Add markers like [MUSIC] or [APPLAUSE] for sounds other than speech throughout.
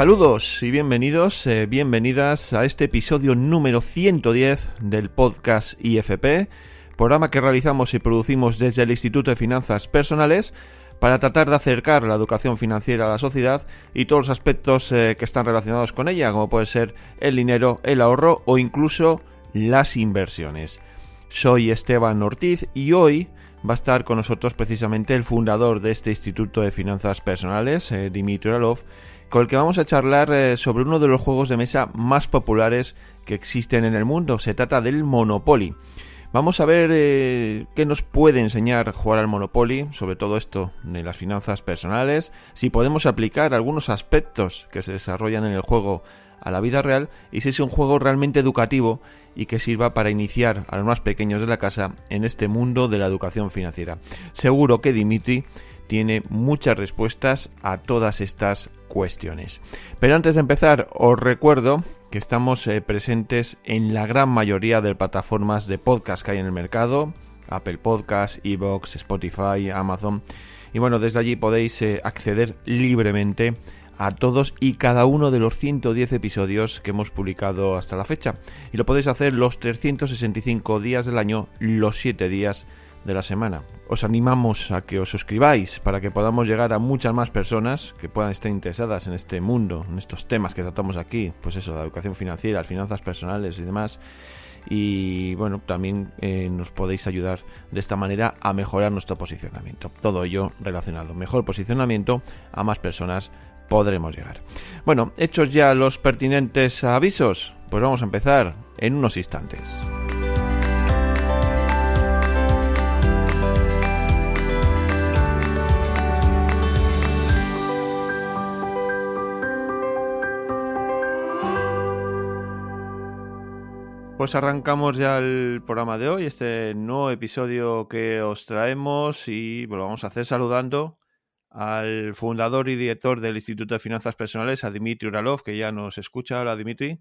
Saludos y bienvenidos, eh, bienvenidas a este episodio número 110 del podcast IFP, programa que realizamos y producimos desde el Instituto de Finanzas Personales para tratar de acercar la educación financiera a la sociedad y todos los aspectos eh, que están relacionados con ella, como puede ser el dinero, el ahorro o incluso las inversiones. Soy Esteban Ortiz y hoy va a estar con nosotros precisamente el fundador de este Instituto de Finanzas Personales, eh, Dimitri Oralov, con el que vamos a charlar eh, sobre uno de los juegos de mesa más populares que existen en el mundo. Se trata del Monopoly. Vamos a ver eh, qué nos puede enseñar jugar al Monopoly, sobre todo esto de las finanzas personales, si podemos aplicar algunos aspectos que se desarrollan en el juego a la vida real y si es un juego realmente educativo y que sirva para iniciar a los más pequeños de la casa en este mundo de la educación financiera. Seguro que Dimitri tiene muchas respuestas a todas estas cuestiones. Pero antes de empezar, os recuerdo que estamos eh, presentes en la gran mayoría de plataformas de podcast que hay en el mercado, Apple Podcast, Evox, Spotify, Amazon. Y bueno, desde allí podéis eh, acceder libremente a todos y cada uno de los 110 episodios que hemos publicado hasta la fecha. Y lo podéis hacer los 365 días del año, los 7 días de la semana. Os animamos a que os suscribáis para que podamos llegar a muchas más personas que puedan estar interesadas en este mundo, en estos temas que tratamos aquí, pues eso, la educación financiera, las finanzas personales y demás. Y bueno, también eh, nos podéis ayudar de esta manera a mejorar nuestro posicionamiento. Todo ello relacionado. Mejor posicionamiento, a más personas podremos llegar. Bueno, hechos ya los pertinentes avisos, pues vamos a empezar en unos instantes. Pues arrancamos ya el programa de hoy, este nuevo episodio que os traemos y lo vamos a hacer saludando al fundador y director del Instituto de Finanzas Personales, a Dimitri Uralov, que ya nos escucha. Hola, Dimitri.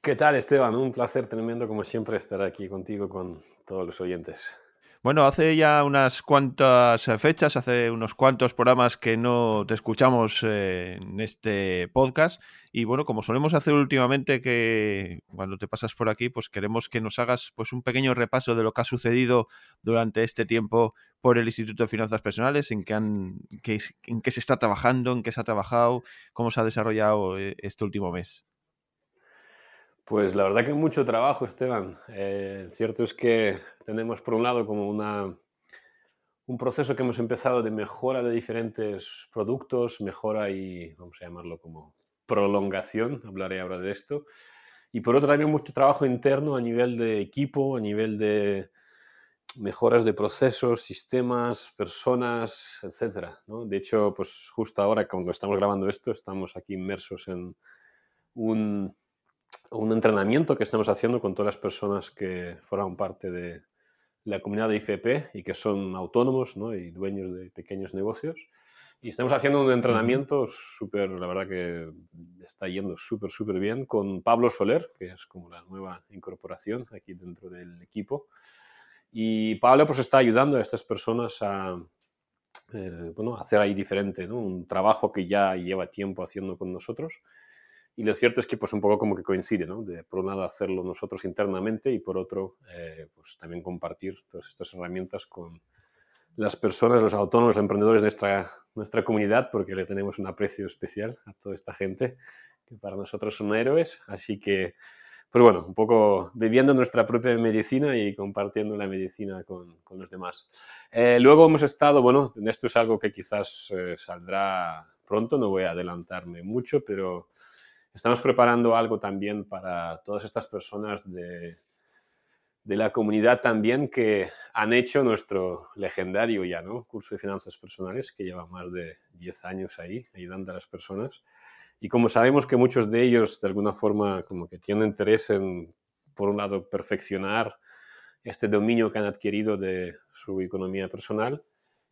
¿Qué tal, Esteban? Un placer tremendo, como siempre, estar aquí contigo, con todos los oyentes. Bueno, hace ya unas cuantas fechas, hace unos cuantos programas que no te escuchamos eh, en este podcast. Y bueno, como solemos hacer últimamente, que cuando te pasas por aquí, pues queremos que nos hagas pues un pequeño repaso de lo que ha sucedido durante este tiempo por el Instituto de Finanzas Personales, en qué, han, en qué se está trabajando, en qué se ha trabajado, cómo se ha desarrollado eh, este último mes. Pues la verdad que mucho trabajo, Esteban. Eh, cierto es que tenemos por un lado como una, un proceso que hemos empezado de mejora de diferentes productos, mejora y, vamos a llamarlo como prolongación, hablaré ahora de esto. Y por otro también mucho trabajo interno a nivel de equipo, a nivel de mejoras de procesos, sistemas, personas, etc. De hecho, pues justo ahora cuando estamos grabando esto, estamos aquí inmersos en un un entrenamiento que estamos haciendo con todas las personas que forman parte de la comunidad de IFP y que son autónomos ¿no? y dueños de pequeños negocios. Y estamos haciendo un entrenamiento súper, la verdad que está yendo súper, súper bien con Pablo Soler, que es como la nueva incorporación aquí dentro del equipo. Y Pablo pues está ayudando a estas personas a, eh, bueno, hacer ahí diferente, ¿no? un trabajo que ya lleva tiempo haciendo con nosotros y lo cierto es que pues un poco como que coincide, ¿no? De por un lado hacerlo nosotros internamente y por otro eh, pues también compartir todas estas herramientas con las personas, los autónomos, los emprendedores de nuestra, nuestra comunidad, porque le tenemos un aprecio especial a toda esta gente que para nosotros son héroes. Así que, pues bueno, un poco viviendo nuestra propia medicina y compartiendo la medicina con, con los demás. Eh, luego hemos estado, bueno, esto es algo que quizás eh, saldrá pronto, no voy a adelantarme mucho, pero Estamos preparando algo también para todas estas personas de, de la comunidad también que han hecho nuestro legendario ya, ¿no? Curso de finanzas personales que lleva más de 10 años ahí ayudando a las personas. Y como sabemos que muchos de ellos de alguna forma como que tienen interés en, por un lado, perfeccionar este dominio que han adquirido de su economía personal,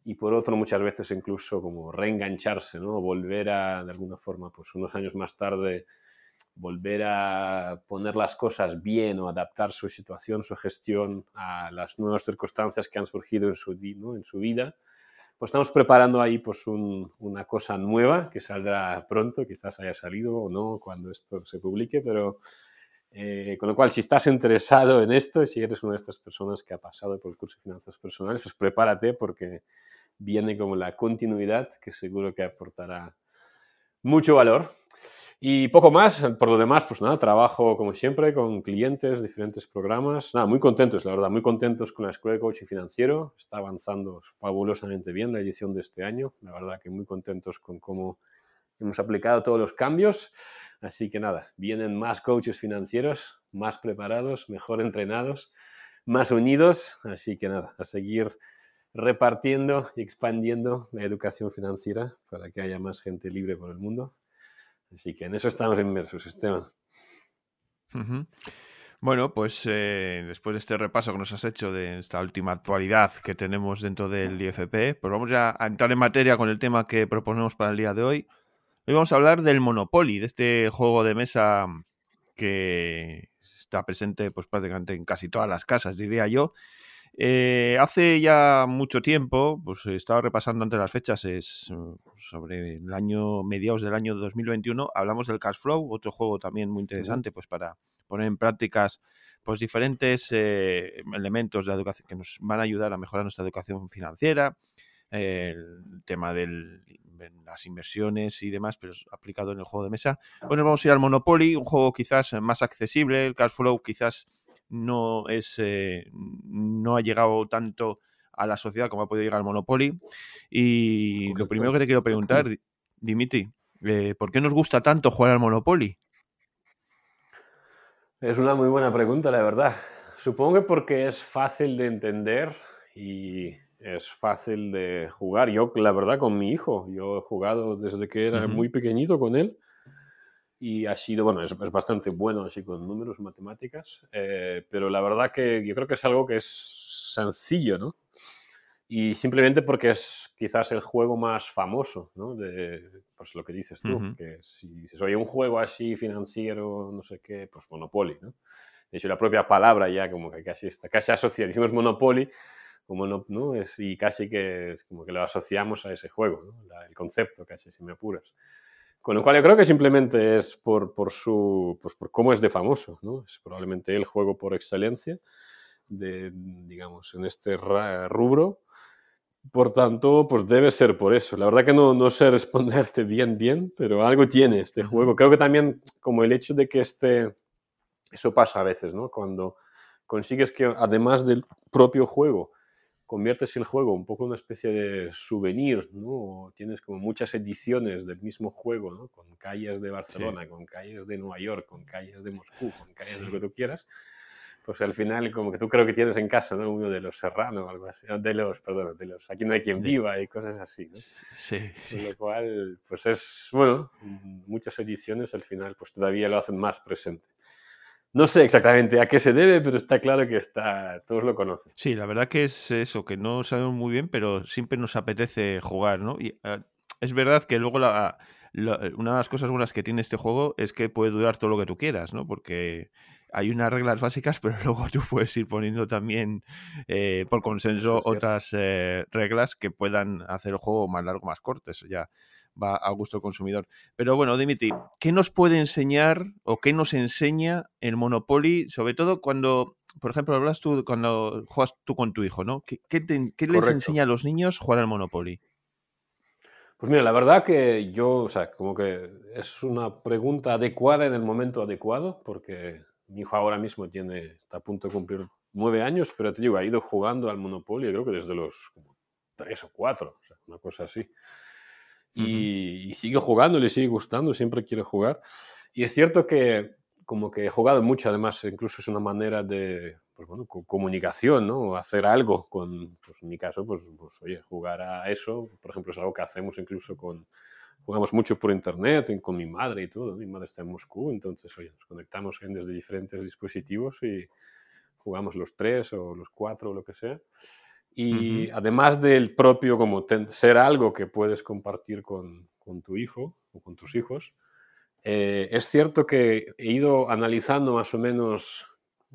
y por otro muchas veces incluso como reengancharse, ¿no? Volver a, de alguna forma, pues unos años más tarde, volver a poner las cosas bien o adaptar su situación, su gestión a las nuevas circunstancias que han surgido en su, ¿no? en su vida, pues estamos preparando ahí pues una cosa nueva que saldrá pronto, quizás haya salido o no cuando esto se publique, pero eh, con lo cual si estás interesado en esto, si eres una de estas personas que ha pasado por el curso de finanzas personales, pues prepárate porque viene como la continuidad que seguro que aportará mucho valor. Y poco más, por lo demás, pues nada, trabajo como siempre con clientes, diferentes programas. Nada, muy contentos, la verdad, muy contentos con la Escuela de Coaching Financiero. Está avanzando fabulosamente bien la edición de este año. La verdad que muy contentos con cómo hemos aplicado todos los cambios. Así que nada, vienen más coaches financieros, más preparados, mejor entrenados, más unidos. Así que nada, a seguir repartiendo y expandiendo la educación financiera para que haya más gente libre por el mundo. Así que en eso estamos inmersos, Esteban. Bueno, pues eh, después de este repaso que nos has hecho de esta última actualidad que tenemos dentro del IFP, pues vamos ya a entrar en materia con el tema que proponemos para el día de hoy. Hoy vamos a hablar del Monopoly, de este juego de mesa que está presente pues prácticamente en casi todas las casas, diría yo, eh, hace ya mucho tiempo, pues estaba repasando antes las fechas, es mm, sobre el año, mediados del año 2021, hablamos del Cash Flow, otro juego también muy interesante, pues para poner en prácticas pues diferentes eh, elementos de educación que nos van a ayudar a mejorar nuestra educación financiera, el tema de las inversiones y demás, pero aplicado en el juego de mesa. Bueno, vamos a ir al Monopoly, un juego quizás más accesible, el Cash Flow quizás no es eh, no ha llegado tanto a la sociedad como ha podido llegar al Monopoly. Y lo primero que te quiero preguntar, Dimitri, eh, ¿por qué nos gusta tanto jugar al Monopoly? Es una muy buena pregunta, la verdad. Supongo que porque es fácil de entender y es fácil de jugar. Yo, la verdad, con mi hijo, yo he jugado desde que era muy pequeñito con él y ha sido, bueno, es, bastante bueno así con números, matemáticas, eh, pero la verdad que yo creo que es algo que es sencillo, ¿no? Y simplemente porque es quizás el juego más famoso, ¿no? De, pues lo que dices tú, que si dices, oye, un juego así financiero, no sé qué, pues Monopoly, ¿no? De hecho, la propia palabra ya como que casi está, casi asocia, [LAUGHS] decimos Monopoly, como no, ¿no? Es, y casi que como que lo asociamos a ese juego, ¿no? el concepto casi, si me apuras. Con lo cual yo creo que simplemente es por, por su, pues por cómo es de famoso, ¿no? Es probablemente el juego por excelencia, de, digamos, en este rubro. Por tanto, pues debe ser por eso. La verdad que no, no sé responderte bien, bien, pero algo tiene este juego. Creo que también como el hecho de que este, eso pasa a veces, ¿no? Cuando consigues que además del propio juego, conviertes el juego un poco en una especie de souvenir, ¿no? Tienes como muchas ediciones del mismo juego, ¿no? Con calles de Barcelona, con calles de Nueva York, con calles de Moscú, con calles de lo que tú quieras. Pues al final, como que tú creo que tienes en casa, ¿no? Uno de los Serrano, algo así, de los, perdón, de los Aquí no hay quien viva y cosas así, ¿no? Sí, sí. Con lo cual, pues es, bueno, muchas ediciones al final, pues todavía lo hacen más presente. No sé exactamente a qué se debe, pero está claro que está, todos lo conocen. Sí, la verdad que es eso, que no sabemos muy bien, pero siempre nos apetece jugar, ¿no? Y eh, es verdad que luego la, una de las cosas buenas que tiene este juego es que puede durar todo lo que tú quieras, ¿no? Porque hay unas reglas básicas, [LAUGHS] pero luego tú puedes ir poniendo también eh, por consenso otras eh, reglas que puedan hacer el juego más largo, más corto. Eso ya va a gusto del consumidor. Pero bueno, Dimitri, ¿qué nos puede enseñar o qué nos enseña el Monopoly, sobre todo cuando, por ejemplo, hablas tú cuando juegas tú con tu hijo, ¿no? ¿Qué, les enseña a los niños jugar al Monopoly? Pues mira, la verdad que yo, o sea, como que es una pregunta adecuada en el momento adecuado, porque mi hijo ahora mismo tiene, está a punto de cumplir nueve años, pero te digo, ha ido jugando al Monopoly, creo que desde los tres o cuatro, o sea, una cosa así y, sigue jugando, le sigue gustando, siempre quiere jugar. Y es cierto que como que he jugado mucho, además incluso es una manera de pues bueno, comunicación, ¿no? Hacer algo con, pues en mi caso, pues, pues, oye, jugar a eso, por ejemplo, es algo que hacemos incluso con, jugamos mucho por internet, con mi madre y todo, mi madre está en Moscú, entonces, oye, nos conectamos desde diferentes dispositivos y jugamos los tres o los cuatro o lo que sea. Y además del propio, como ser algo que puedes compartir con, con, tu hijo o con tus hijos, eh, es cierto que he ido analizando más o menos,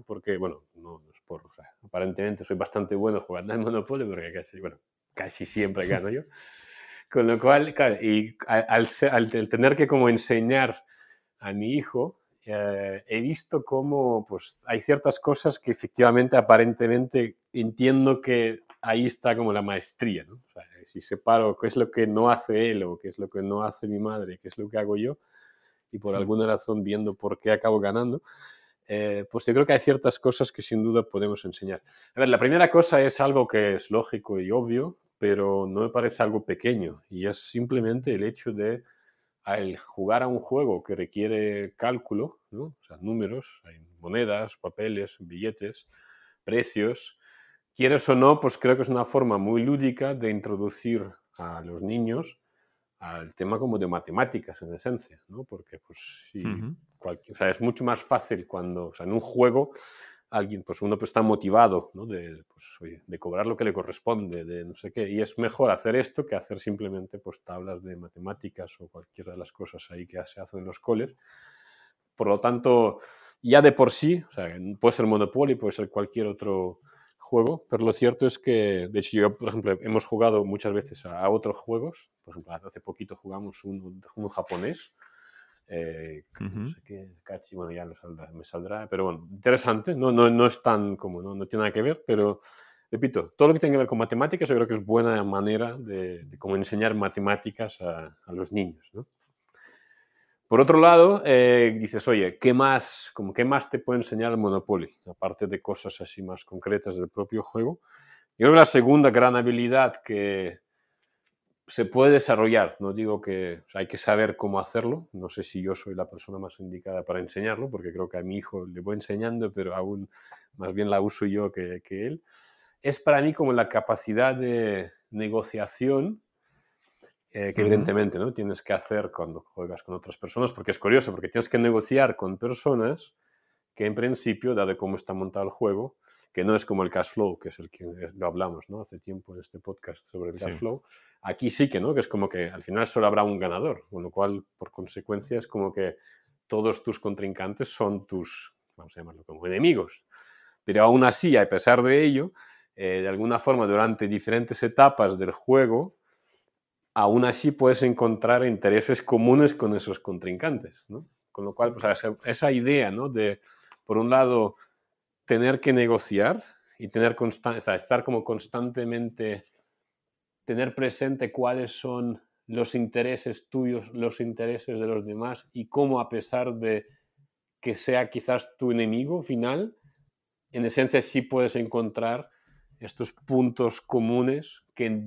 porque, bueno, no, es por, aparentemente soy bastante bueno jugando al Monopoly, porque casi, bueno, casi siempre gano yo. [LAUGHS] Con lo cual, claro, y al, al, tener que como enseñar a mi hijo, eh, he visto cómo pues, hay ciertas cosas que efectivamente, aparentemente, entiendo que ahí está como la maestría. ¿no? O sea, si separo qué es lo que no hace él o qué es lo que no hace mi madre, qué es lo que hago yo, y por alguna razón viendo por qué acabo ganando, eh, pues yo creo que hay ciertas cosas que sin duda podemos enseñar. A ver, la primera cosa es algo que es lógico y obvio, pero no me parece algo pequeño, y es simplemente el hecho de al jugar a un juego que requiere cálculo, ¿no? o sea, números, hay monedas, papeles, billetes, precios, quieres o no, pues creo que es una forma muy lúdica de introducir a los niños al tema como de matemáticas en esencia, ¿no? Porque pues si o sea, es mucho más fácil cuando, o sea, en un juego alguien, pues uno pues, está motivado, ¿no? De, pues, de cobrar lo que le corresponde, de no sé qué, y es mejor hacer esto que hacer simplemente pues tablas de matemáticas o cualquiera de las cosas ahí que se hacen en los coles. Por lo tanto, ya de por sí, o sea, puede ser Monopoly, puede ser cualquier otro juego, pero lo cierto es que, de hecho, yo, por ejemplo, hemos jugado muchas veces a, otros juegos, por ejemplo, hace poquito jugamos un, un japonés, eh, no sé qué, bueno, ya me saldrá, pero bueno, interesante, no, no, no es tan como, ¿no? no tiene nada que ver, pero repito, todo lo que tiene que ver con matemáticas yo creo que es buena manera de, de cómo enseñar matemáticas a, a los niños, ¿no? Por otro lado, eh, dices, oye, ¿qué más, como, ¿qué más te puede enseñar el Monopoly? Aparte de cosas así más concretas del propio juego. Yo creo que la segunda gran habilidad que se puede desarrollar, no digo que hay que saber cómo hacerlo, no sé si yo soy la persona más indicada para enseñarlo, porque creo que a mi hijo le voy enseñando, pero aún más bien la uso yo que, que él, es para mí como la capacidad de negociación eh, que evidentemente ¿no? tienes que hacer cuando juegas con otras personas, porque es curioso, porque tienes que negociar con personas que en principio, dado cómo está montado el juego, que no es como el cash flow, que es el que lo hablamos ¿no? hace tiempo en este podcast sobre el cash flow, aquí sí que no, que es como que al final solo habrá un ganador, con lo cual, por consecuencia, es como que todos tus contrincantes son tus, vamos a llamarlo como enemigos. Pero aún así, a pesar de ello, eh, de alguna forma, durante diferentes etapas del juego, aún así puedes encontrar intereses comunes con esos contrincantes, ¿no? Con lo cual, pues, esa, idea, ¿no? De, por un lado, tener que negociar y tener o estar como constantemente, tener presente cuáles son los intereses tuyos, los intereses de los demás y cómo a pesar de que sea quizás tu enemigo final, en esencia sí puedes encontrar estos puntos comunes que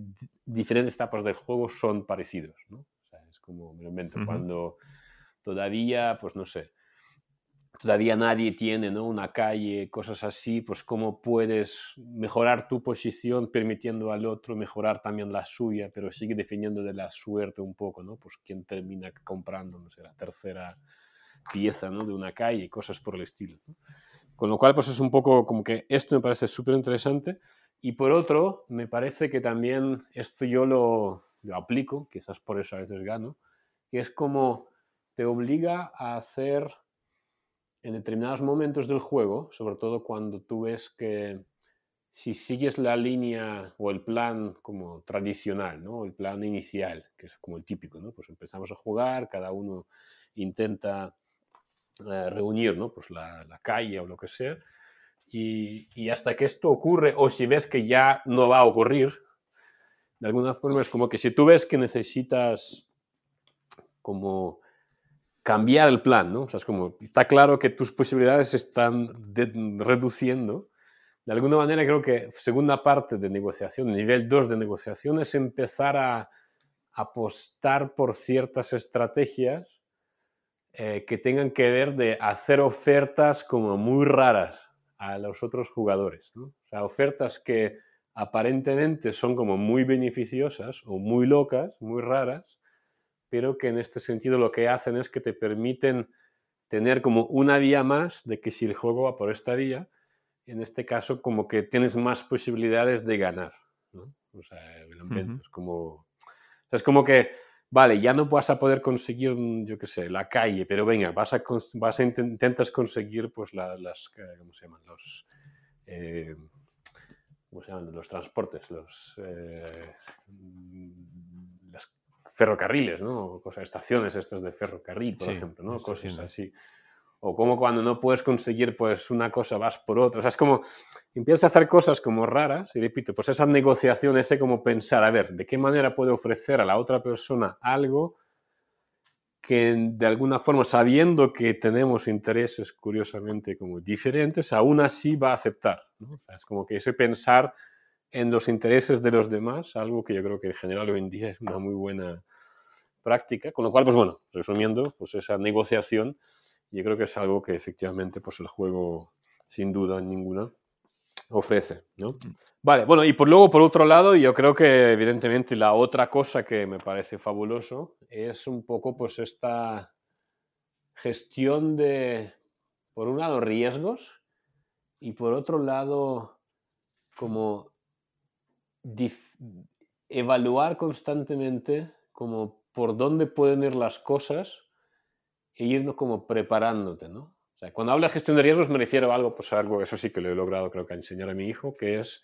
diferentes etapas del juego son parecidos, ¿no? O sea, es como, me lo invento, cuando todavía, pues no sé, todavía nadie tiene ¿no? una calle, cosas así, pues cómo puedes mejorar tu posición permitiendo al otro mejorar también la suya, pero sigue definiendo de la suerte un poco, ¿no? Pues quién termina comprando, no sé, la tercera pieza, ¿no? De una calle, cosas por el estilo. Con lo cual, pues es un poco como que esto me parece súper interesante y por otro, me parece que también esto yo lo, aplico, quizás por eso a veces gano, que es como te obliga a hacer en determinados momentos del juego, sobre todo cuando tú ves que si sigues la línea o el plan como tradicional, ¿no? el plan inicial, que es como el típico, ¿no? pues empezamos a jugar, cada uno intenta eh, reunir ¿no? pues la, la, calle o lo que sea, y, hasta que esto ocurre, o si ves que ya no va a ocurrir, de alguna forma es como que si tú ves que necesitas como cambiar el plan, ¿no? O sea, es como, está claro que tus posibilidades están reduciendo. De alguna manera creo que segunda parte de negociación, nivel 2 de negociación, es empezar a apostar por ciertas estrategias eh, que tengan que ver de hacer ofertas como muy raras a los otros jugadores. ¿no? O sea, ofertas que aparentemente son como muy beneficiosas o muy locas, muy raras, pero que en este sentido lo que hacen es que te permiten tener como una vía más de que si el juego va por esta vía, en este caso como que tienes más posibilidades de ganar. ¿no? O sea, es como... Es como que vale, ya no vas a poder conseguir, yo qué sé, la calle, pero venga, vas a, vas a intentas conseguir pues las, ¿cómo se llaman? Los, eh, ¿cómo se llaman? Los transportes, los, eh, las ferrocarriles, ¿no? Cosas, estaciones estas de ferrocarril, por ejemplo, ¿no? Cosas así. O como cuando no puedes conseguir pues una cosa vas por otra. O sea, es como empiezas a hacer cosas como raras y repito, pues esa negociación, ese como pensar, a ver, ¿de qué manera puedo ofrecer a la otra persona algo que de alguna forma, sabiendo que tenemos intereses curiosamente como diferentes, aún así va a aceptar. es como que ese pensar en los intereses de los demás, algo que yo creo que en general hoy en día es una muy buena práctica, con lo cual, pues bueno, resumiendo, pues esa negociación, yo creo que es algo que efectivamente pues el juego, sin duda ninguna, ofrece, ¿no? Vale, bueno, y por luego, por otro lado, yo creo que evidentemente la otra cosa que me parece fabuloso es un poco pues esta gestión de, por un lado, riesgos y por otro lado, como evaluar constantemente como por dónde pueden ir las cosas e irnos como preparándote, ¿no? cuando hablo de gestión de riesgos me refiero a algo, pues algo, eso sí que lo he logrado creo que enseñar a mi hijo, que es,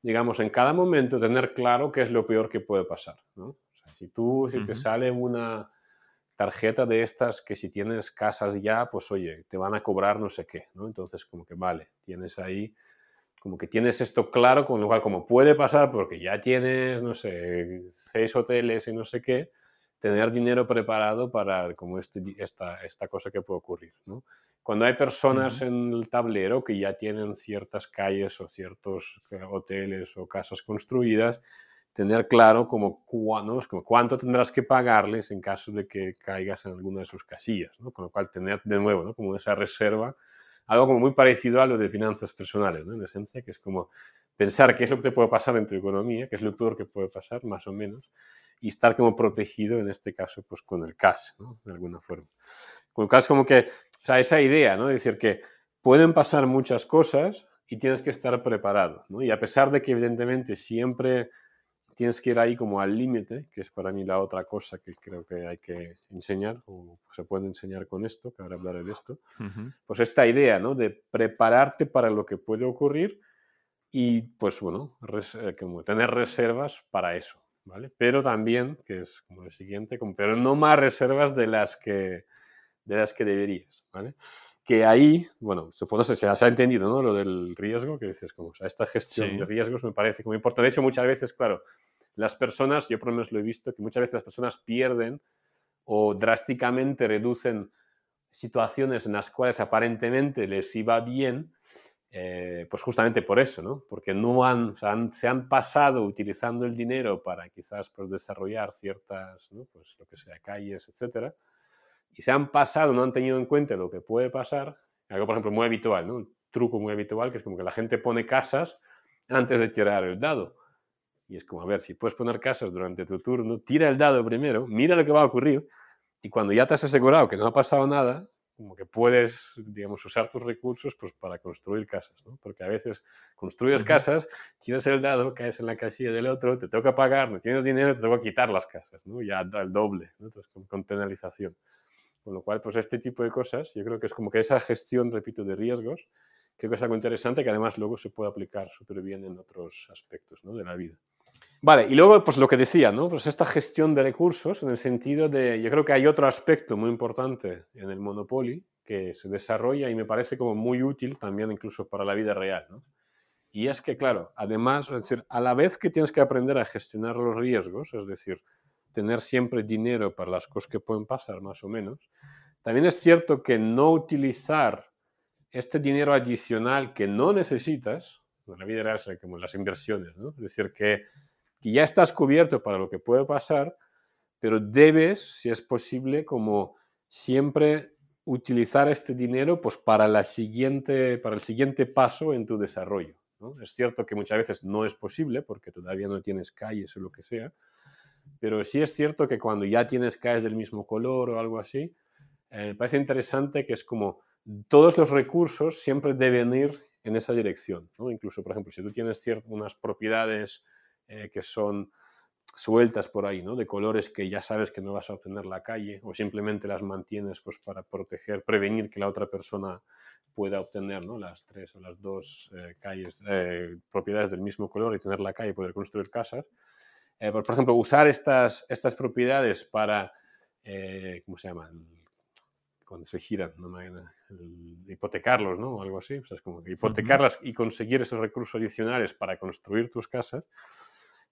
digamos, en cada momento tener claro qué es lo peor que puede pasar, ¿no? si tú, si te sale una tarjeta de estas que si tienes casas ya, pues oye, te van a cobrar no sé qué, ¿no? Entonces como que vale, tienes ahí, como que tienes esto claro, con lo cual como puede pasar porque ya tienes, no sé, seis hoteles y no sé qué, tener dinero preparado para como este, esta, esta cosa que puede ocurrir, ¿no? Cuando hay personas en el tablero que ya tienen ciertas calles o ciertos eh, hoteles o casas construidas, tener claro como, como cuánto tendrás que pagarles en caso de que caigas en alguna de sus casillas, ¿no? Con lo cual tener de nuevo ¿no? como esa reserva, algo como muy parecido a lo de finanzas personales, ¿no? En esencia, que es como pensar qué es lo que te puede pasar en tu economía, qué es lo peor que puede pasar, más o menos, y estar como protegido, en este caso, pues con el cash, ¿no? De alguna forma. Con el cash como que o sea, esa idea, ¿no? Es decir, que pueden pasar muchas cosas y tienes que estar preparado, ¿no? Y a pesar de que evidentemente siempre tienes que ir ahí como al límite, que es para mí la otra cosa que creo que hay que enseñar, o se puede enseñar con esto, que ahora hablaré de esto, pues esta idea, ¿no? De prepararte para lo que puede ocurrir y, pues bueno, eh, como tener reservas para eso, ¿vale? Pero también, que es como lo siguiente, como, pero no más reservas de las que de las que deberías, ¿vale? Que ahí, bueno, supongo que se ha, entendido, ¿no? Lo del riesgo, que dices, como, o sea, esta gestión de riesgos me parece muy importante. De hecho, muchas veces, claro, las personas, yo por lo menos lo he visto, que muchas veces las personas pierden o drásticamente reducen situaciones en las cuales aparentemente les iba bien, eh, pues justamente por eso, ¿no? Porque no han, se han pasado utilizando el dinero para quizás pues, desarrollar ciertas, pues lo que sea, calles, etcétera, y se han pasado, no han tenido en cuenta lo que puede pasar, algo por ejemplo muy habitual, ¿no? un truco muy habitual, que es como que la gente pone casas antes de tirar el dado. Y es como, a ver, si puedes poner casas durante tu turno, tira el dado primero, mira lo que va a ocurrir, y cuando ya te has asegurado que no ha pasado nada, como que puedes, digamos, usar tus recursos pues, para construir casas, ¿no? Porque a veces construyes casas, tiras el dado, caes en la casilla del otro, te toca pagar, no tienes dinero, te toca quitar las casas, ¿no? Ya al doble, ¿no? Entonces, con penalización. Con lo cual, pues este tipo de cosas, yo creo que es como que esa gestión, repito, de riesgos, creo que es algo interesante que además luego se puede aplicar súper bien en otros aspectos ¿no? de la vida. Vale, y luego, pues lo que decía, ¿no? Pues esta gestión de recursos en el sentido de, yo creo que hay otro aspecto muy importante en el Monopoly que se desarrolla y me parece como muy útil también incluso para la vida real, ¿no? Y es que, claro, además, es decir, a la vez que tienes que aprender a gestionar los riesgos, es decir, tener siempre dinero para las cosas que pueden pasar, más o menos. También es cierto que no utilizar este dinero adicional que no necesitas, en la vida real como las inversiones, ¿no? es decir, que, que ya estás cubierto para lo que puede pasar, pero debes, si es posible, como siempre utilizar este dinero pues, para, la siguiente, para el siguiente paso en tu desarrollo. Es cierto que muchas veces no es posible porque todavía no tienes calles o lo que sea, pero sí es cierto que cuando ya tienes calles del mismo color o algo así, eh, me parece interesante que es como todos los recursos siempre deben ir en esa dirección. ¿no? Incluso, por ejemplo, si tú tienes unas propiedades eh, que son sueltas por ahí, ¿no? De colores que ya sabes que no vas a obtener la calle o simplemente las mantienes pues para proteger, prevenir que la otra persona pueda obtener, ¿no? Las tres o las dos eh, calles, eh, propiedades del mismo color y tener la calle y poder construir casas. Eh, por, ejemplo, usar estas, estas propiedades para, ¿cómo se llaman? Cuando se giran, ¿no? hipotecarlos, ¿no? O algo así. O sea, es como hipotecarlas y conseguir esos recursos adicionales para construir tus casas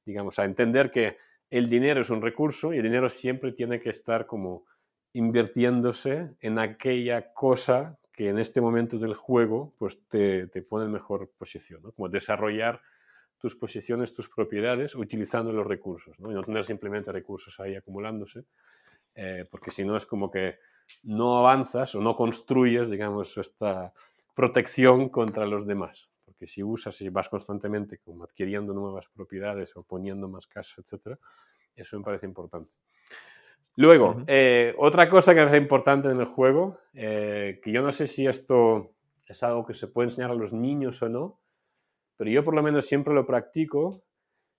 digamos, a entender que el dinero es un recurso y el dinero siempre tiene que estar como invirtiéndose en aquella cosa que en este momento del juego pues te, te pone en mejor posición, ¿no? como desarrollar tus posiciones, tus propiedades utilizando los recursos y no tener simplemente recursos ahí acumulándose, eh, porque si no es como que no avanzas o no construyes, digamos, esta protección contra los demás que si usas y vas constantemente como adquiriendo nuevas propiedades o poniendo más casas, etcétera, eso me parece importante. Luego, eh, otra cosa que es importante en el juego, eh, que yo no sé si esto es algo que se puede enseñar a los niños o no, pero yo por lo menos siempre lo practico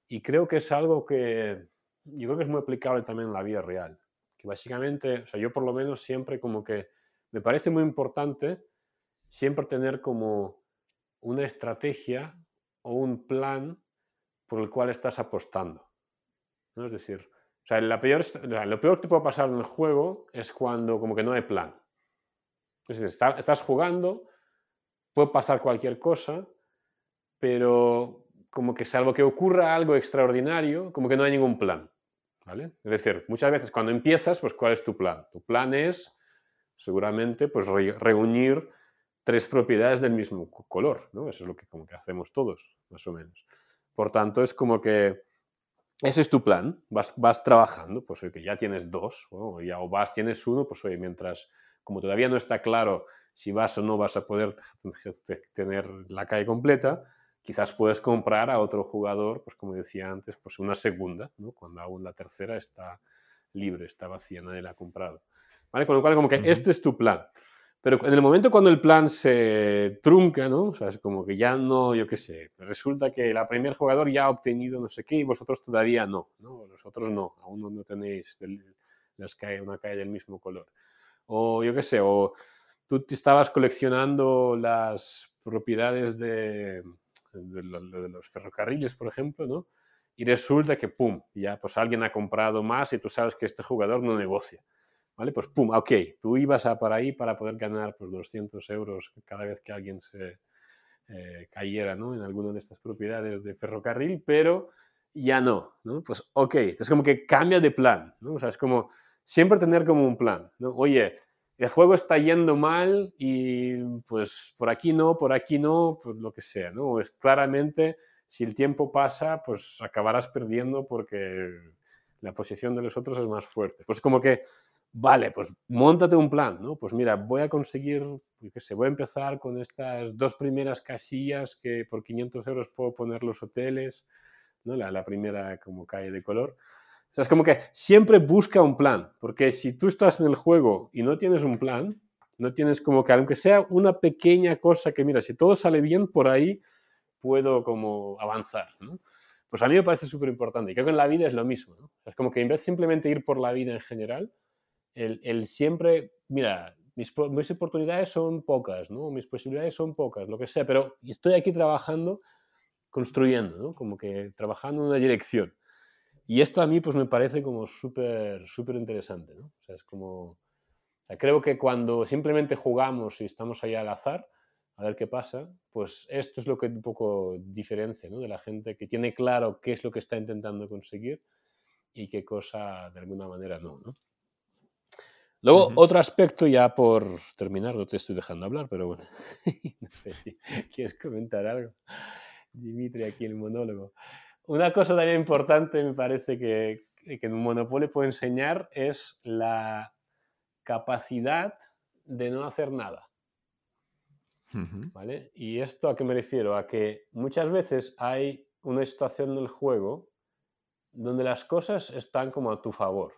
y creo que es algo que yo creo que es muy aplicable también en la vida real. Que básicamente, o sea, yo por lo menos siempre como que me parece muy importante siempre tener como una estrategia o un plan por el cual estás apostando. ¿no? Es decir, o sea, peor, lo peor que te puede pasar en el juego es cuando como que no hay plan. Es decir, estás jugando, puede pasar cualquier cosa, pero como que salvo que ocurra algo extraordinario, como que no hay ningún plan. ¿vale? Es decir, muchas veces cuando empiezas, pues ¿cuál es tu plan? Tu plan es seguramente pues reunir tres propiedades del mismo color, ¿no? Eso es lo que como que hacemos todos, más o menos. Por tanto, es como que ese es tu plan, vas, vas trabajando, pues oye, que ya tienes dos, o ya o vas, tienes uno, pues oye, mientras, como todavía no está claro si vas o no vas a poder tener la calle completa, quizás puedes comprar a otro jugador, pues como decía antes, pues una segunda, ¿no? Cuando aún la tercera está libre, está vacía, nadie la ha comprado. ¿Vale? Con lo cual, como que este es tu plan. Pero en el momento cuando el plan se trunca, ¿no? O sea, es como que ya no, yo qué sé, resulta que el primer jugador ya ha obtenido no sé qué y vosotros todavía no, ¿no? Vosotros no, aún no tenéis las una calle del mismo color. O yo qué sé, o tú te estabas coleccionando las propiedades de, de, de, los ferrocarriles, por ejemplo, ¿no? Y resulta que, pum, ya pues alguien ha comprado más y tú sabes que este jugador no negocia. ¿Vale? Pues pum, ok, tú ibas a para ahí para poder ganar pues 200 euros cada vez que alguien se eh, cayera, ¿no? En alguna de estas propiedades de ferrocarril, pero ya no, ¿no? Pues ok, es como que cambia de plan, ¿no? O sea, es como siempre tener como un plan, ¿no? Oye, el juego está yendo mal y pues por aquí no, por aquí no, pues lo que sea, ¿no? Es claramente, si el tiempo pasa, pues acabarás perdiendo porque la posición de los otros es más fuerte. Pues como que Vale, pues montate un plan, ¿no? Pues mira, voy a conseguir, qué sé, voy a empezar con estas dos primeras casillas que por 500 euros puedo poner los hoteles, ¿no? La, primera como calle de color. O sea, es como que siempre busca un plan, porque si tú estás en el juego y no tienes un plan, no tienes como que, aunque sea una pequeña cosa que, mira, si todo sale bien, por ahí puedo como avanzar, ¿no? Pues a mí me parece súper importante y creo que en la vida es lo mismo, ¿no? Es como que en vez de simplemente ir por la vida en general, el, siempre, mira, mis, oportunidades son pocas, ¿no? Mis posibilidades son pocas, lo que sea, pero estoy aquí trabajando, construyendo, ¿no? Como que trabajando en una dirección. Y esto a mí pues me parece como súper, súper interesante, ¿no? O es como... creo que cuando simplemente jugamos y estamos ahí al azar, a ver qué pasa, pues esto es lo que un poco diferencia, ¿no? De la gente que tiene claro qué es lo que está intentando conseguir y qué cosa de alguna manera ¿no? Luego, otro aspecto, ya por terminar, no te estoy dejando hablar, pero bueno, [LAUGHS] no sé si quieres comentar algo. Dimitri, aquí el monólogo. Una cosa también importante, me parece que, que un monopolio puede enseñar es la capacidad de no hacer nada. ¿Vale? ¿Y esto a qué me refiero? A que muchas veces hay una situación del juego donde las cosas están como a tu favor.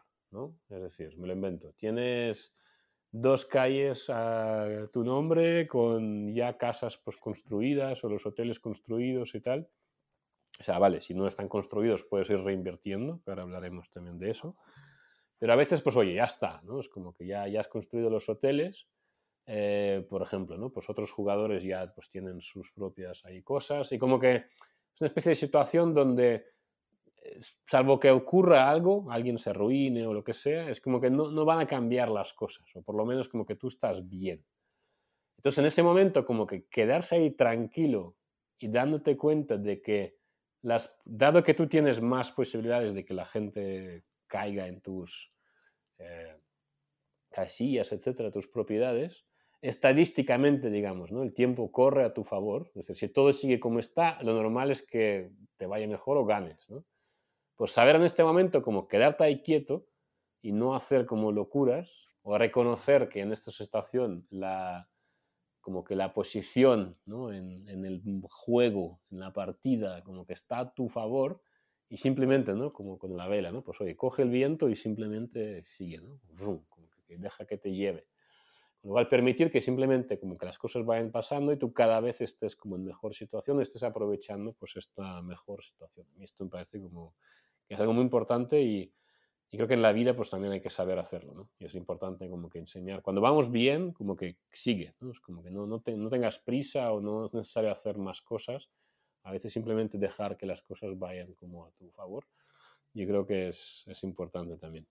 Es decir, me lo invento. Tienes dos calles a tu nombre con ya casas pues, construidas o los hoteles construidos y tal. O sea, vale, si no están construidos puedes ir reinvirtiendo, que ahora hablaremos también de eso. Pero a veces, pues oye, ya está, ¿no? Es como que ya, ya has construido los hoteles, eh, por ejemplo, ¿no? Pues otros jugadores ya pues tienen sus propias ahí cosas y como que es una especie de situación donde, salvo que ocurra algo, alguien se arruine o lo que sea, es como que no, no van a cambiar las cosas, o por lo menos como que tú estás bien. Entonces, en ese momento, como que quedarse ahí tranquilo y dándote cuenta de que, las, dado que tú tienes más posibilidades de que la gente caiga en tus eh, casillas, etcétera, tus propiedades, estadísticamente, digamos, ¿no? el tiempo corre a tu favor. Es decir, si todo sigue como está, lo normal es que te vaya mejor o ganes. ¿no? Pues saber en este momento como quedarte ahí quieto y no hacer como locuras, o reconocer que en esta situación la, como que la posición ¿no? en, en, el juego, en la partida, como que está a tu favor y simplemente, ¿no? como con la vela, ¿no? pues oye, coge el viento y simplemente sigue, ¿no? como que deja que te lleve. Con lo cual, permitir que simplemente como que las cosas vayan pasando y tú cada vez estés como en mejor situación, estés aprovechando pues esta mejor situación. A mí esto me parece como es algo muy importante y, y creo que en la vida pues también hay que saber hacerlo, ¿no? Y es importante como que enseñar. Cuando vamos bien, como que sigue, ¿no? Es como que no, no, te, no tengas prisa o no es necesario hacer más cosas. A veces simplemente dejar que las cosas vayan como a tu favor. Yo creo que es, es importante también.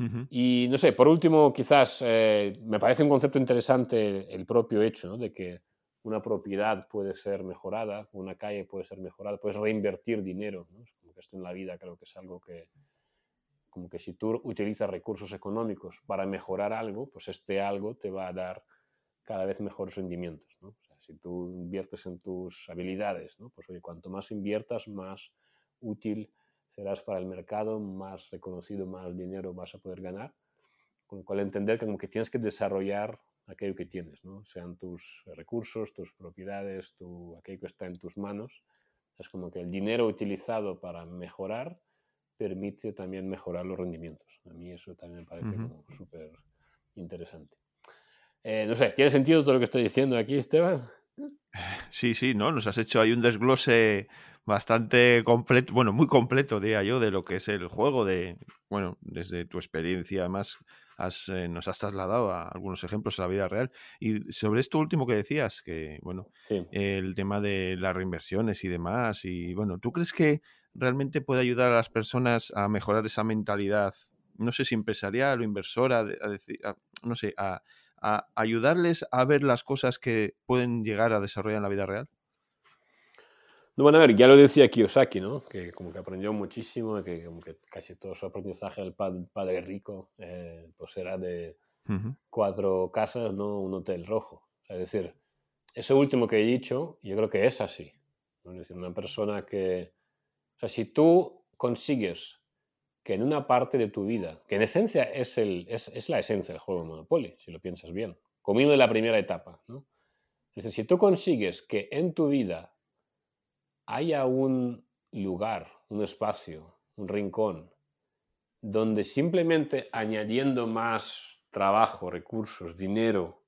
Uh -huh. Y no sé, por último, quizás eh, me parece un concepto interesante el propio hecho ¿no? de que una propiedad puede ser mejorada, una calle puede ser mejorada, puedes reinvertir dinero. como que esto en la vida creo que es algo que, como que si tú utilizas recursos económicos para mejorar algo, pues este algo te va a dar cada vez mejores rendimientos. si tú inviertes en tus habilidades, pues cuanto más inviertas, más útil serás para el mercado, más reconocido, más dinero vas a poder ganar. Con lo cual entender que como que tienes que desarrollar aquello que tienes, ¿no? sean tus recursos, tus propiedades, tu, aquello que está en tus manos. Es como que el dinero utilizado para mejorar permite también mejorar los rendimientos. A mí eso también me parece uh -huh. súper interesante. Eh, no sé, ¿tiene sentido todo lo que estoy diciendo aquí, Esteban? [LAUGHS] Sí, sí, ¿no? Nos has hecho ahí un desglose bastante completo, bueno, muy completo, diría yo, de lo que es el juego, de, bueno, desde tu experiencia, además has, eh, nos has trasladado a algunos ejemplos a la vida real. Y sobre esto último que decías, que, bueno, sí. el tema de las reinversiones y demás, y bueno, ¿tú crees que realmente puede ayudar a las personas a mejorar esa mentalidad, no sé si empresarial o inversora, a decir, a, no sé, a, a, ayudarles a ver las cosas que pueden llegar a desarrollar en la vida real? Bueno, a ver, ya lo decía Kiyosaki, ¿no? Que como que aprendió muchísimo, que como que casi todo su aprendizaje del padre, rico, eh, pues era de uh -huh. cuatro casas, no un hotel rojo. Es decir, eso último que he dicho, yo creo que es así. ¿no? Es decir, una persona que, o sea, si tú consigues que en una parte de tu vida, que en esencia es, el, es, es la esencia del juego de Monopoly, si lo piensas bien, comiendo la primera etapa, ¿no? Es decir, si tú consigues que en tu vida haya un lugar, un espacio, un rincón, donde simplemente añadiendo más trabajo, recursos, dinero,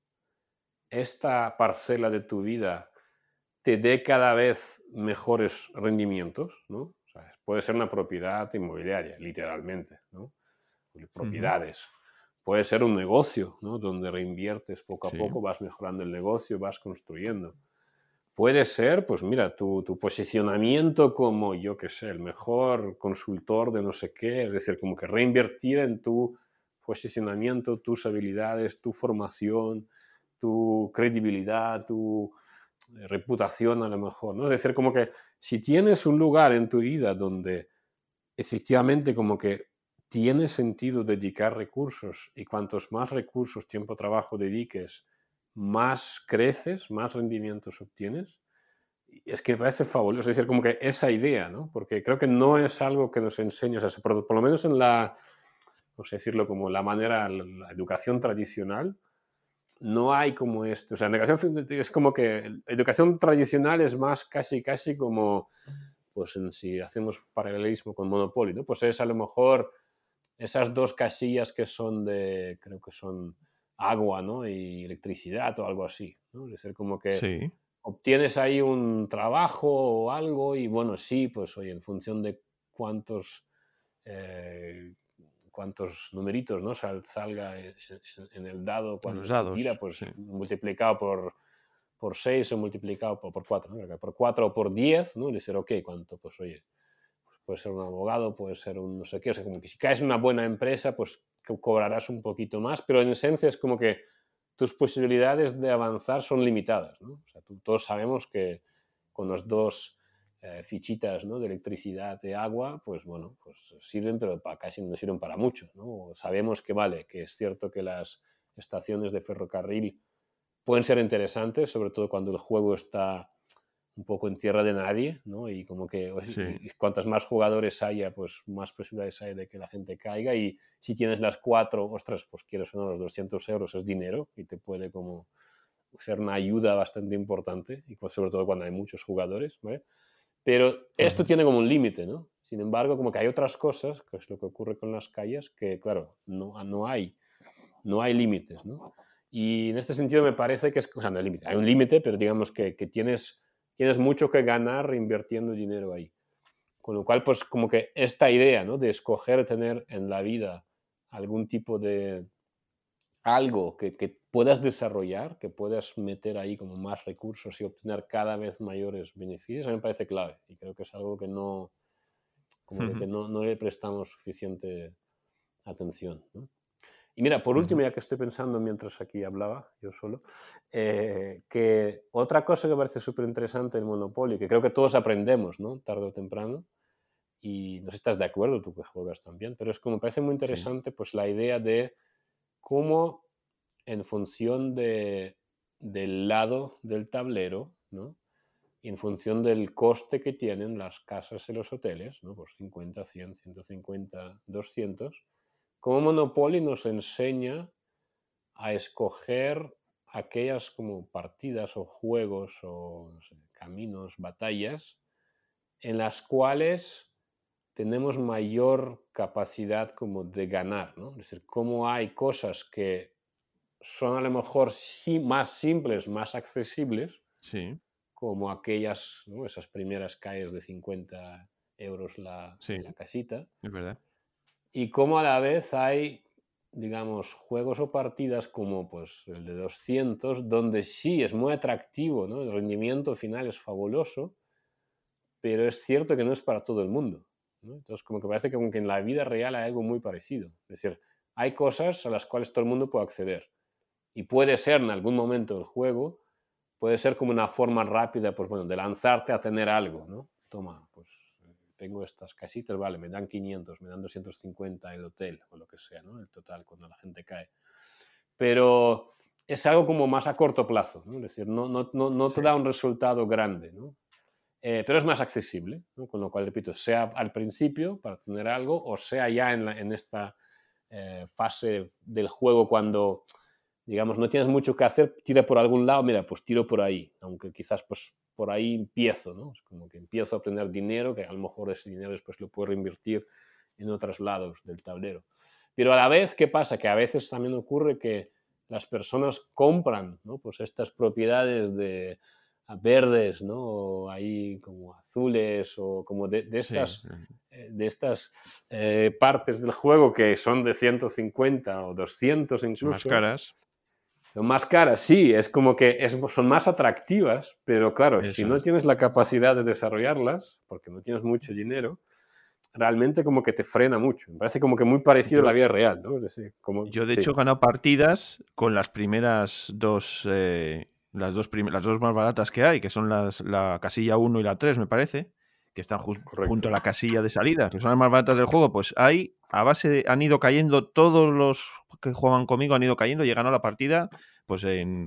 esta parcela de tu vida te dé cada vez mejores rendimientos, ¿no? O sea, puede ser una propiedad inmobiliaria, literalmente, ¿no? Propiedades. Uh -huh. Puede ser un negocio, ¿no? Donde reinviertes poco a sí. poco, vas mejorando el negocio, vas construyendo puede ser, pues mira, tu, tu, posicionamiento como, yo qué sé, el mejor consultor de no sé qué, es decir, como que reinvertir en tu posicionamiento, tus habilidades, tu formación, tu credibilidad, tu eh, reputación a lo mejor, ¿no? Es decir, como que si tienes un lugar en tu vida donde efectivamente como que tiene sentido dedicar recursos y cuantos más recursos, tiempo, trabajo dediques, más creces, más rendimientos obtienes. Y es que me parece fabuloso, es decir, como que esa idea, ¿no? Porque creo que no es algo que nos enseña, o sea, por, por, lo menos en la, no sé decirlo, como la manera, la educación tradicional, no hay como esto. O sea, la educación es como que educación tradicional es más casi, casi como, pues en, si hacemos paralelismo con Monopoly, ¿no? Pues es a lo mejor esas dos casillas que son de, creo que son agua ¿no? y electricidad o algo así. ¿no? Es decir, como que sí. obtienes ahí un trabajo o algo y bueno, sí, pues oye, en función de cuántos, eh, cuántos numeritos ¿no? salga en, el dado cuando los dados, tira, pues multiplicado por, por 6 o multiplicado por, por 4, ¿no? por 4 o por 10, ¿no? Decir, ok, ¿cuánto? Pues oye, pues puede ser un abogado, puede ser un no sé qué, o sea, como que si caes en una buena empresa, pues cobrarás un poquito más, pero en esencia es como que tus posibilidades de avanzar son limitadas. todos sabemos que con las dos eh, fichitas de electricidad, de agua, pues bueno, pues sirven, pero para, casi no sirven para mucho. Sabemos que vale, que es cierto que las estaciones de ferrocarril pueden ser interesantes, sobre todo cuando el juego está un poco en tierra de nadie, ¿no? Y como que cuantas más jugadores haya, pues más posibilidades hay de que la gente caiga. Y si tienes las cuatro, ostras, pues quieres uno los 200 euros, es dinero y te puede como ser una ayuda bastante importante, y pues sobre todo cuando hay muchos jugadores, ¿vale? Pero esto tiene como un límite, ¿no? Sin embargo, como que hay otras cosas, que es lo que ocurre con las calles, que claro, no, no hay, no hay límites, ¿no? Y en este sentido me parece que es, o sea, no hay límite, hay un límite, pero digamos que, que tienes tienes mucho que ganar invirtiendo dinero ahí. Con lo cual, pues como que esta idea ¿no? de escoger tener en la vida algún tipo de algo que, que, puedas desarrollar, que puedas meter ahí como más recursos y obtener cada vez mayores beneficios, a mí me parece clave y creo que es algo que no, como que no, no, le prestamos suficiente atención. ¿no? Y mira, por último, ya que estoy pensando mientras aquí hablaba, yo solo, eh, que otra cosa que me parece súper interesante en Monopoly, que creo que todos aprendemos, ¿no? Tarde o temprano, y no sé si estás de acuerdo, tú que juegas también, pero es como me parece muy interesante pues la idea de cómo en función de, del lado del tablero, ¿no? En función del coste que tienen las casas y los hoteles, ¿no? Por 50, 100, 150, 200, como Monopoly nos enseña a escoger aquellas como partidas o juegos o caminos, batallas, en las cuales tenemos mayor capacidad como de ganar, ¿no? Es decir, cómo hay cosas que son a lo mejor sí, más simples, más accesibles, sí. como aquellas, esas primeras calles de 50 euros la, la casita. Es verdad y cómo a la vez hay, digamos, juegos o partidas como pues, el de 200, donde sí es muy atractivo, ¿no? el rendimiento final es fabuloso, pero es cierto que no es para todo el mundo. Entonces, como que parece que, que en la vida real hay algo muy parecido. Es decir, hay cosas a las cuales todo el mundo puede acceder. Y puede ser en algún momento el juego, puede ser como una forma rápida, pues bueno, de lanzarte a tener algo, ¿no? Toma, pues tengo estas casitas, vale, me dan 500, me dan 250 el hotel o lo que sea, ¿no? El total cuando la gente cae. Pero es algo como más a corto plazo, ¿no? Es decir, no, no, no, no te da un resultado grande, ¿no? Eh, pero es más accesible, ¿no? Con lo cual, repito, sea al principio para tener algo o sea ya en, en esta eh, fase del juego cuando digamos, no tienes mucho que hacer, tira por algún lado, mira, pues tiro por ahí, aunque quizás pues por ahí empiezo, ¿no? Es como que empiezo a obtener dinero, que a lo mejor ese dinero después lo puedo reinvertir en otros lados del tablero. Pero a la vez, ¿qué pasa? Que a veces también ocurre que las personas compran, ¿no? Pues estas propiedades de verdes, ¿no? ahí como azules o como de, estas, eh, de estas eh, partes del juego que son de 150 o 200 incluso. Más caras. Son más caras, sí, es como que son más atractivas, pero claro, si no tienes la capacidad de desarrollarlas, porque no tienes mucho dinero, realmente como que te frena mucho. Me parece como que muy parecido a la vida real, ¿no? como, yo de hecho he ganado partidas con las primeras dos, eh, las, dos las dos más baratas que hay, que son las, la casilla 1 y la 3, me parece, que están junto a la casilla de salida, que son las más baratas del juego, pues hay, a base de, han ido cayendo todos los que juegan conmigo han ido cayendo, llegan a la partida pues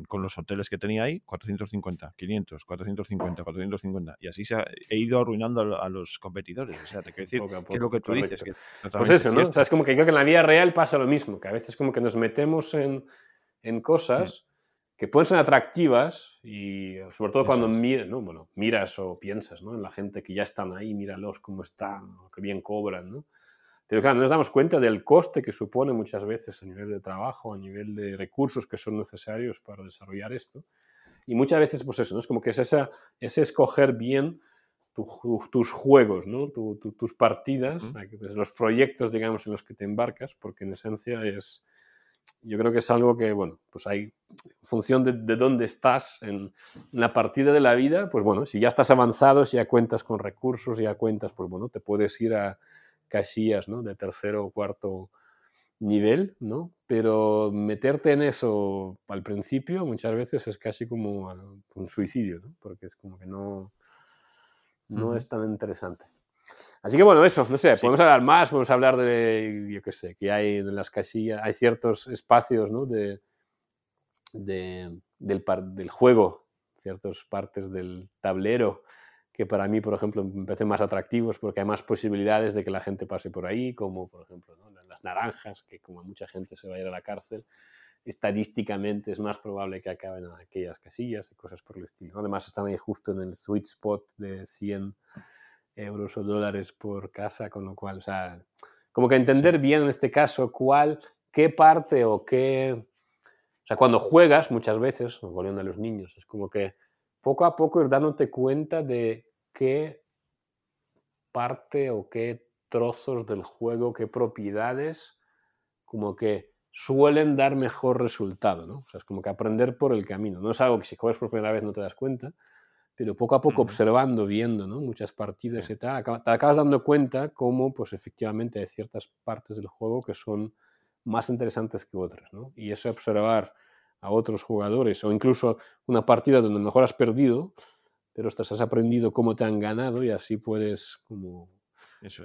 con los hoteles que tenía ahí, 450, 500, 450, 450. Y así se ha, he ido arruinando a, los competidores. O sea, te quiero decir, que es lo que tú dices. pues eso, ¿no? O sea, es como que creo que en la vida real pasa lo mismo, que a veces como que nos metemos en, en cosas que pueden ser atractivas y sobre todo cuando miras, ¿no? bueno, miras o piensas ¿no? en la gente que ya están ahí, míralos cómo están, qué bien cobran, ¿no? Pero claro, nos damos cuenta del coste que supone muchas veces a nivel de trabajo, a nivel de recursos que son necesarios para desarrollar esto. Y muchas veces, pues eso, ¿no? Es como que es esa, ese escoger bien tus juegos, ¿no? tus partidas, pues, los proyectos, digamos, en los que te embarcas, porque en esencia es, yo creo que es algo que, bueno, pues hay, en función de, de dónde estás en, la partida de la vida, pues bueno, si ya estás avanzado, si ya cuentas con recursos, ya cuentas, pues bueno, te puedes ir a casillas, ¿no? De tercero o cuarto nivel, ¿no? Pero meterte en eso al principio muchas veces es casi como un suicidio, ¿no? Porque es como que no, no es tan interesante. Así que bueno, eso, no sé, podemos hablar más, podemos hablar de, yo qué sé, que hay en las casillas, hay ciertos espacios, ¿no? De, del, del juego, ciertas partes del tablero que para mí, por ejemplo, me parecen más atractivos porque hay más posibilidades de que la gente pase por ahí, como por ejemplo las naranjas, que como mucha gente se va a ir a la cárcel, estadísticamente es más probable que acaben en aquellas casillas y cosas por el estilo. Además están ahí justo en el sweet spot de 100 euros o dólares por casa, con lo cual, o sea, como que entender bien en este caso cuál, qué parte o qué... O sea, cuando juegas muchas veces, volviendo a los niños, es como que poco a poco ir dándote cuenta de qué parte o qué trozos del juego, qué propiedades, como que suelen dar mejor resultado, ¿no? O sea, es como que aprender por el camino. No es algo que si juegas por primera vez no te das cuenta, pero poco a poco observando, viendo, ¿no? Muchas partidas y tal, te acabas dando cuenta cómo, pues efectivamente hay ciertas partes del juego que son más interesantes que otras, ¿no? Y eso observar a otros jugadores o incluso una partida donde mejor has perdido, pero estás, has aprendido cómo te han ganado y así puedes como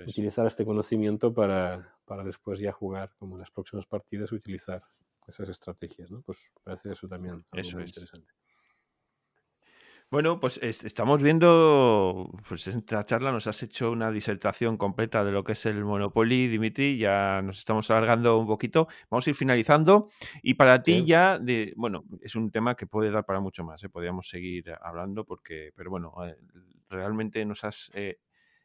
utilizar este conocimiento para, para, después ya jugar como en las próximas partidas utilizar esas estrategias, ¿no? Pues parece eso también eso muy interesante. Bueno, pues estamos viendo, pues en esta charla nos has hecho una disertación completa de lo que es el Monopoly, Dimitri, ya nos estamos alargando un poquito, vamos a ir finalizando y para ti ya, de, bueno, es un tema que puede dar para mucho más, ¿eh? podríamos seguir hablando porque, pero bueno, eh, realmente nos has eh,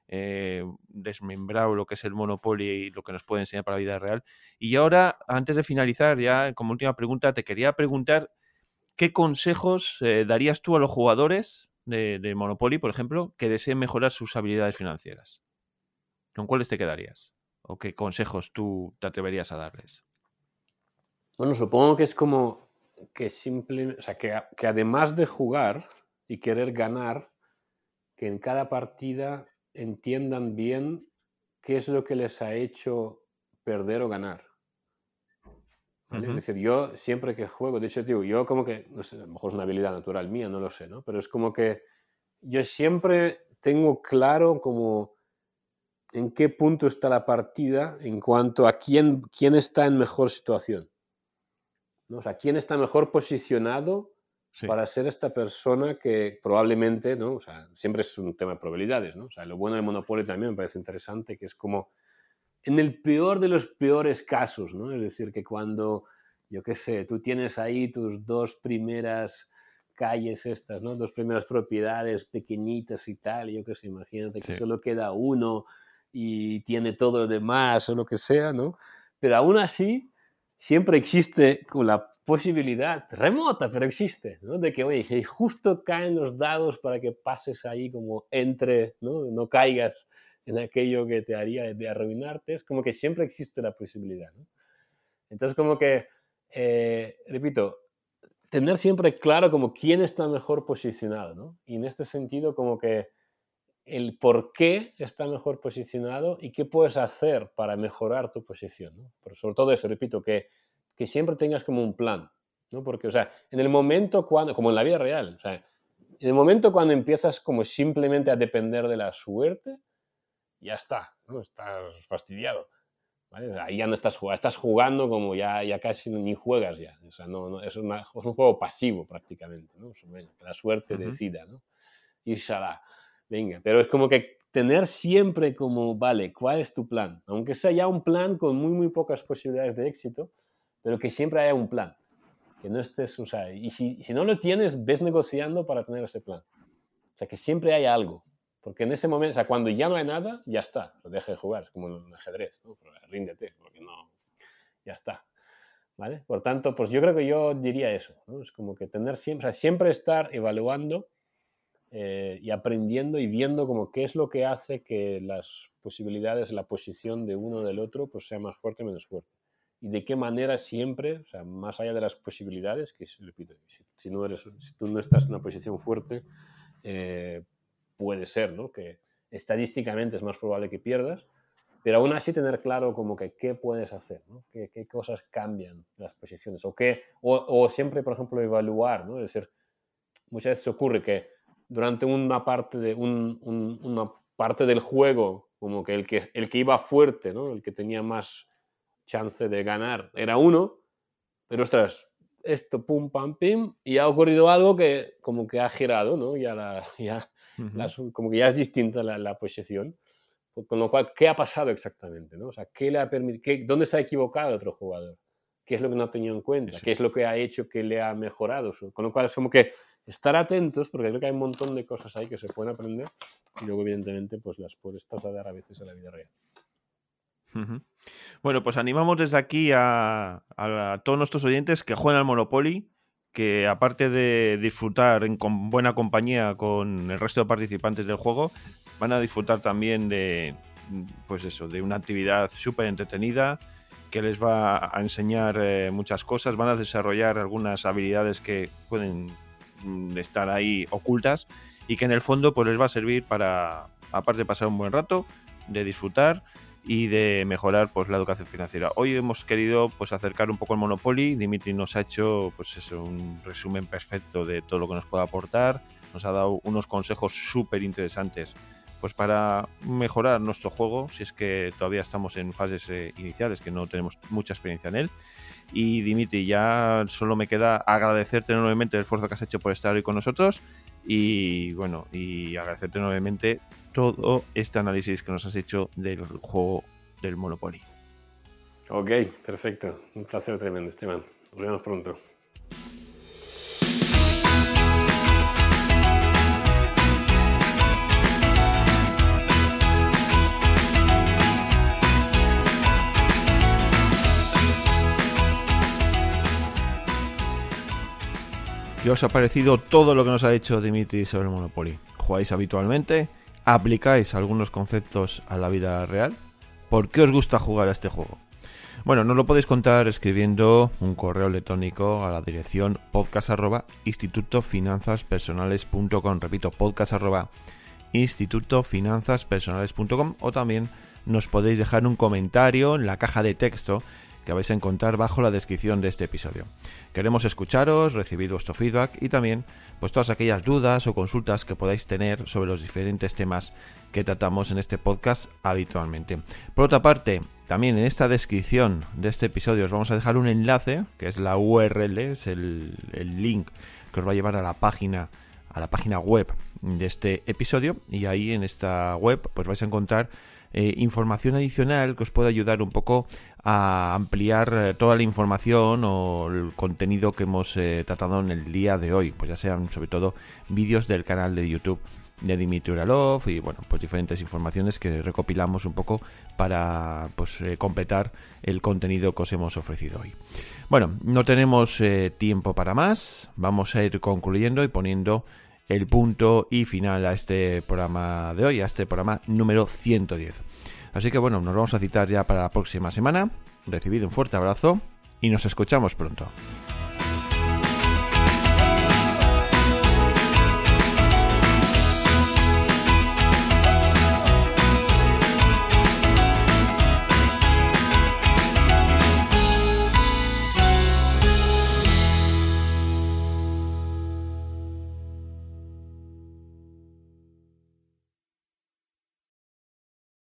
eh, desmembrado lo que es el Monopoly y lo que nos puede enseñar para la vida real. Y ahora, antes de finalizar, ya como última pregunta, te quería preguntar ¿qué consejos eh, darías tú a los jugadores de, Monopoly, por ejemplo, que deseen mejorar sus habilidades financieras? ¿Con cuáles te quedarías? ¿O qué consejos tú te atreverías a darles? Bueno, supongo que es como que simple, o sea, que además de jugar y querer ganar, que en cada partida entiendan bien qué es lo que les ha hecho perder o ganar. Es decir, yo siempre que juego, de hecho, digo, yo como que, no sé, a lo mejor es una habilidad natural mía, no lo sé, ¿no? Pero es como que yo siempre tengo claro como en qué punto está la partida en cuanto a quién, quién está en mejor situación. ¿no? O sea, quién está mejor posicionado para ser esta persona que probablemente, ¿no? O sea, siempre es un tema de probabilidades, ¿no? O sea, lo bueno del monopolio también me parece interesante, que es como en el peor de los peores casos, ¿no? Es decir, que cuando, yo qué sé, tú tienes ahí tus dos primeras calles estas, ¿no? Dos primeras propiedades pequeñitas y tal, yo qué sé, imagínate que solo queda uno y tiene todo lo demás o lo que sea, ¿no? Pero aún así, siempre existe la posibilidad remota, pero existe, ¿no? De que, oye, justo caen los dados para que pases ahí como entre, ¿no? No caigas en aquello que te haría de arruinarte, es como que siempre existe la posibilidad. ¿no? Entonces, como que, eh, repito, tener siempre claro como quién está mejor posicionado. Y en este sentido, como que el por qué está mejor posicionado y qué puedes hacer para mejorar tu posición. Pero sobre todo eso, repito, que, que siempre tengas como un plan, ¿no? Porque, o sea, en el momento cuando, como en la vida real, en el momento cuando empiezas como simplemente a depender de la suerte, ya está, ¿no? estás fastidiado. Ahí ya no estás jugando, estás jugando como ya, ya casi ni juegas ya. O sea, no, no es, un juego pasivo prácticamente, ¿no? que la suerte decida, ¿no? Inshallah. Venga, pero es como que tener siempre como, vale, ¿cuál es tu plan? Aunque sea ya un plan con muy, muy pocas posibilidades de éxito, pero que siempre haya un plan. Que no estés, o sea, y si, si no lo tienes, ves negociando para tener ese plan. O sea, que siempre haya algo. Porque en ese momento, o sea, cuando ya no hay nada, ya está, lo de jugar, es como un ajedrez, ¿no? ríndete, porque no, ya está. ¿vale? Por tanto, pues yo creo que yo diría eso. Es como que tener siempre, o sea, siempre estar evaluando eh, y aprendiendo y viendo como qué es lo que hace que las posibilidades, la posición de uno del otro, pues sea más fuerte o menos fuerte. Y de qué manera siempre, o sea, más allá de las posibilidades, que repito, si, no eres, si tú no estás en una posición fuerte, eh, puede ser, ¿no? Que estadísticamente es más probable que pierdas, pero aún así tener claro como que qué puedes hacer, ¿no? qué, cosas cambian las posiciones, o, qué, o, siempre, por ejemplo, evaluar, ¿no? es decir, muchas veces ocurre que durante una parte, de, un, una parte del juego, como que el, que el que iba fuerte, ¿no? el que tenía más chance de ganar, era uno, pero ostras, esto, pum, pam, pim, y ha ocurrido algo que como que ha girado, ¿no? Ya, la, [LAUGHS] ya uh -huh. la, como que ya es distinta la, la posición. Con lo cual, ¿qué ha pasado exactamente? ¿no? O sea, ¿qué le ha permitido, ¿dónde se ha equivocado otro jugador? ¿Qué es lo que no ha tenido en cuenta? ¿Qué es lo que ha hecho que le ha mejorado? Con lo cual, es como que estar atentos, porque creo que hay un montón de cosas ahí que se pueden aprender y luego, evidentemente, pues las puedes trasladar a veces a la vida real. Bueno, pues animamos desde aquí a, todos nuestros oyentes que jueguen al Monopoly, que aparte de disfrutar en con buena compañía con el resto de participantes del juego, van a disfrutar también de, pues eso, de una actividad súper entretenida que les va a enseñar eh, muchas cosas, van a desarrollar algunas habilidades que pueden mm, estar ahí ocultas y que en el fondo pues les va a servir para, aparte de pasar un buen rato, de disfrutar y de mejorar pues la educación financiera. Hoy hemos querido pues acercar un poco el Monopoly, Dimitri nos ha hecho pues eso, un resumen perfecto de todo lo que nos puede aportar, nos ha dado unos consejos súper interesantes pues para mejorar nuestro juego, si es que todavía estamos en fases eh, iniciales, que no tenemos mucha experiencia en él. Y Dimitri, ya solo me queda agradecerte enormemente el esfuerzo que has hecho por estar hoy con nosotros y bueno, y agradecerte enormemente todo este análisis que nos has hecho del juego del Monopoly. Ok, perfecto. Un placer tremendo, Esteban. Nos vemos pronto. ¿Qué os ha parecido todo lo que nos ha dicho Dimitri sobre el Monopoly? ¿Jugáis habitualmente? ¿Aplicáis algunos conceptos a la vida real? ¿Por qué os gusta jugar a este juego? Bueno, nos lo podéis contar escribiendo un correo electrónico a la dirección podcast. Repito, podcast institutofinanzaspersonales.com o también nos podéis dejar un comentario en la caja de texto que vais a encontrar bajo la descripción de este episodio. Queremos escucharos, recibir vuestro feedback y también pues todas aquellas dudas o consultas que podáis tener sobre los diferentes temas que tratamos en este podcast habitualmente. Por otra parte, también en esta descripción de este episodio os vamos a dejar un enlace, que es la URL, es el, link que os va a llevar a la página a la página web de este episodio y ahí en esta web pues vais a encontrar eh, información adicional que os puede ayudar un poco a ampliar eh, toda la información o el contenido que hemos eh, tratado en el día de hoy, pues ya sean sobre todo vídeos del canal de YouTube de Dimitri Uralov y bueno, pues diferentes informaciones que recopilamos un poco para pues eh, completar el contenido que os hemos ofrecido hoy. Bueno, no tenemos tiempo para más, vamos a ir concluyendo y poniendo el punto y final a este programa de hoy, a este programa número 110. Así que bueno, nos vamos a citar ya para la próxima semana. Recibido un fuerte abrazo y nos escuchamos pronto.